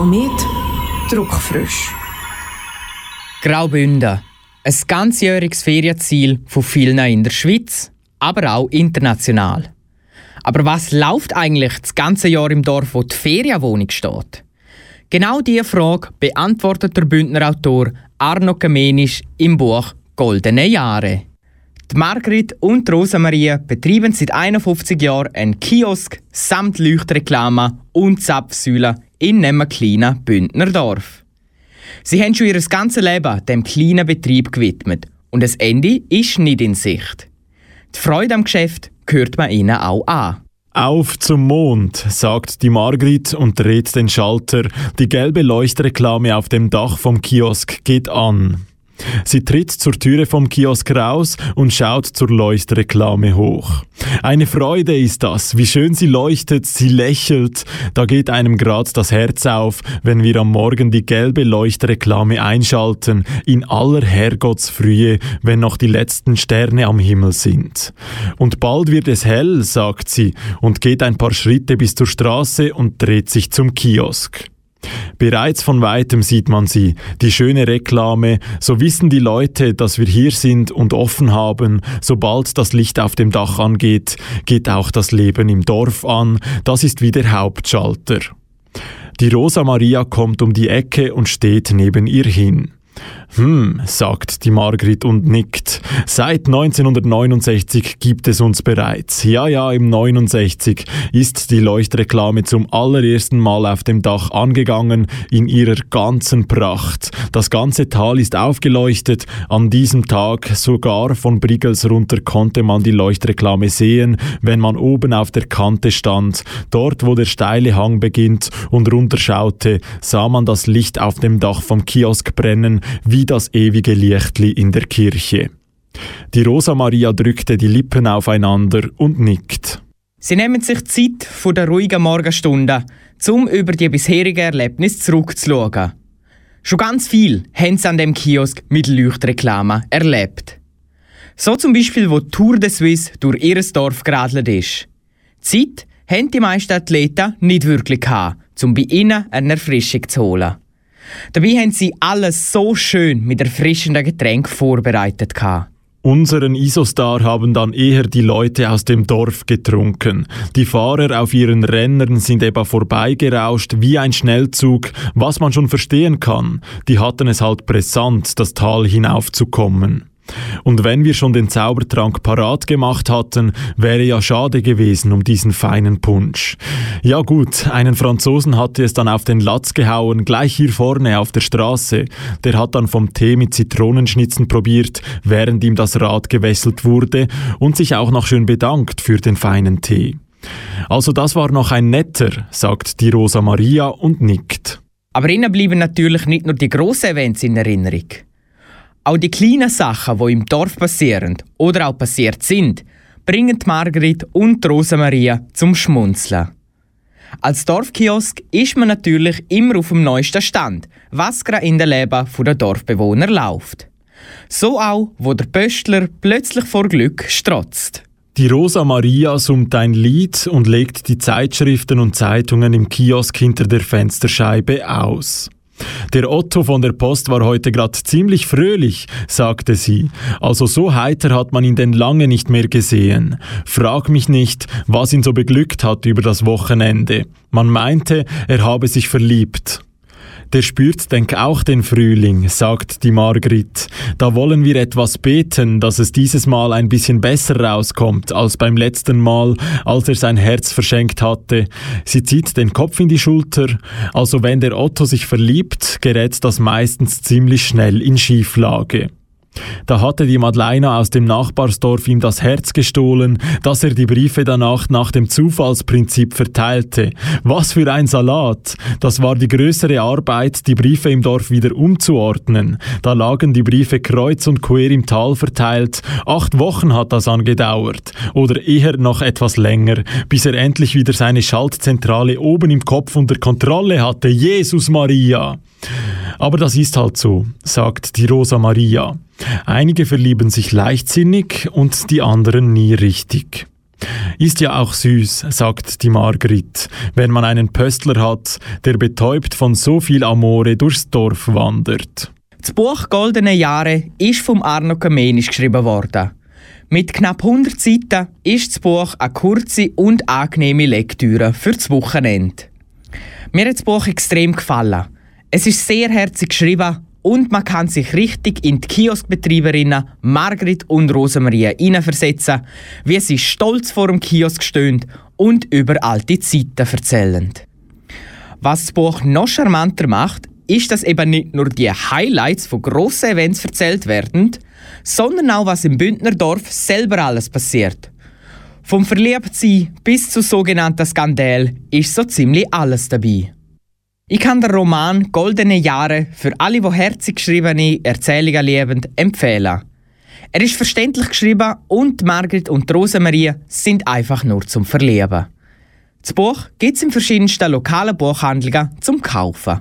Komet druckfrisch. Graubünden. Ein ganzjähriges Ferienziel von vielen in der Schweiz, aber auch international. Aber was läuft eigentlich das ganze Jahr im Dorf, wo die Ferienwohnung steht? Genau diese Frage beantwortet der Bündner Autor Arno Gemenisch im Buch Goldene Jahre. Die Margrit und die Rosamarie betreiben seit 51 Jahren einen Kiosk samt Leuchtreklame und Zapfsäule in einem kleinen Bündner Dorf. Sie haben schon ihr ganzes Leben dem kleinen Betrieb gewidmet und das Ende ist nicht in Sicht. Die Freude am Geschäft gehört man ihnen auch an. Auf zum Mond, sagt die Margrit und dreht den Schalter. Die gelbe Leuchtreklame auf dem Dach vom Kiosk geht an. Sie tritt zur Türe vom Kiosk raus und schaut zur Leuchtreklame hoch. Eine Freude ist das, wie schön sie leuchtet, sie lächelt. Da geht einem grad das Herz auf, wenn wir am Morgen die gelbe Leuchtreklame einschalten, in aller Herrgottsfrühe, wenn noch die letzten Sterne am Himmel sind. Und bald wird es hell, sagt sie, und geht ein paar Schritte bis zur Straße und dreht sich zum Kiosk. Bereits von weitem sieht man sie, die schöne Reklame, so wissen die Leute, dass wir hier sind und offen haben, sobald das Licht auf dem Dach angeht, geht auch das Leben im Dorf an, das ist wie der Hauptschalter. Die Rosa Maria kommt um die Ecke und steht neben ihr hin. Hm, sagt die Margrit und nickt. Seit 1969 gibt es uns bereits. Ja, ja, im 69 ist die Leuchtreklame zum allerersten Mal auf dem Dach angegangen in ihrer ganzen Pracht. Das ganze Tal ist aufgeleuchtet. An diesem Tag sogar von Briggels runter konnte man die Leuchtreklame sehen, wenn man oben auf der Kante stand. Dort, wo der steile Hang beginnt und runterschaute, sah man das Licht auf dem Dach vom Kiosk brennen, wie das ewige Lichtli in der Kirche. Die Rosa Maria drückte die Lippen aufeinander und nickt. Sie nehmen sich Zeit von der ruhigen Morgenstunde, um über die bisherigen Erlebnisse zurückzuschauen. Schon ganz viel haben sie an dem Kiosk mit Leuchtreklame erlebt. So zum Beispiel, wo Tour de Suisse durch ihr Dorf geradelt ist. Zeit haben die meisten Athleten nicht wirklich gehabt, um bei ihnen eine Erfrischung zu holen. Dabei haben sie alles so schön mit erfrischenden Getränken vorbereitet. Unseren Isostar haben dann eher die Leute aus dem Dorf getrunken. Die Fahrer auf ihren Rennern sind eben vorbeigerauscht wie ein Schnellzug, was man schon verstehen kann. Die hatten es halt brisant, das Tal hinaufzukommen. Und wenn wir schon den Zaubertrank parat gemacht hatten, wäre ja schade gewesen um diesen feinen Punsch. Ja gut, einen Franzosen hatte es dann auf den Latz gehauen, gleich hier vorne auf der Straße. Der hat dann vom Tee mit Zitronenschnitzen probiert, während ihm das Rad gewesselt wurde und sich auch noch schön bedankt für den feinen Tee. Also das war noch ein netter, sagt die Rosa Maria und nickt. Aber ihnen bleiben natürlich nicht nur die grossen Events in Erinnerung. Auch die kleinen Sachen, die im Dorf passieren oder auch passiert sind, bringen Margrit und Rosamaria zum Schmunzeln. Als Dorfkiosk ist man natürlich immer auf dem neuesten Stand, was gerade in den Leben der Dorfbewohner läuft. So auch, wo der Pöstler plötzlich vor Glück strotzt. Die Rosa Maria summt ein Lied und legt die Zeitschriften und Zeitungen im Kiosk hinter der Fensterscheibe aus. Der Otto von der Post war heute grad ziemlich fröhlich, sagte sie. Also so heiter hat man ihn denn lange nicht mehr gesehen. Frag mich nicht, was ihn so beglückt hat über das Wochenende. Man meinte, er habe sich verliebt. Der spürt, denk auch den Frühling, sagt die Margrit. Da wollen wir etwas beten, dass es dieses Mal ein bisschen besser rauskommt als beim letzten Mal, als er sein Herz verschenkt hatte. Sie zieht den Kopf in die Schulter. Also wenn der Otto sich verliebt, gerät das meistens ziemlich schnell in Schieflage. Da hatte die Madleina aus dem Nachbarsdorf ihm das Herz gestohlen, dass er die Briefe danach nach dem Zufallsprinzip verteilte. Was für ein Salat! Das war die größere Arbeit, die Briefe im Dorf wieder umzuordnen. Da lagen die Briefe kreuz und quer im Tal verteilt. Acht Wochen hat das angedauert. Oder eher noch etwas länger, bis er endlich wieder seine Schaltzentrale oben im Kopf unter Kontrolle hatte. Jesus Maria! Aber das ist halt so, sagt die Rosa Maria. Einige verlieben sich leichtsinnig und die anderen nie richtig. Ist ja auch süß, sagt die Margrit, wenn man einen Pöstler hat, der betäubt von so viel Amore durchs Dorf wandert. Das Buch Goldene Jahre ist vom Arno Kamenisch geschrieben worden. Mit knapp 100 Seiten ist das Buch eine kurze und angenehme Lektüre für das Wochenende. Mir hat das Buch extrem gefallen. Es ist sehr herzig geschrieben und man kann sich richtig in die Kioskbetreiberinnen Margrit und Rosemarie hineinversetzen, wie sie stolz vor dem Kiosk stehen und über alte Zeiten erzählen. Was das Buch noch charmanter macht, ist, dass eben nicht nur die Highlights von grossen Events erzählt werden, sondern auch, was im Bündnerdorf selber alles passiert. Vom Verliebtsein bis zu sogenannten Skandal ist so ziemlich alles dabei. Ich kann den Roman Goldene Jahre für alle, die herzig geschriebene Erzählungen lieben, empfehlen. Er ist verständlich geschrieben und Margret und Rosemarie sind einfach nur zum Verlieben. Das Buch gibt es in verschiedensten lokalen Buchhandlungen zum Kaufen.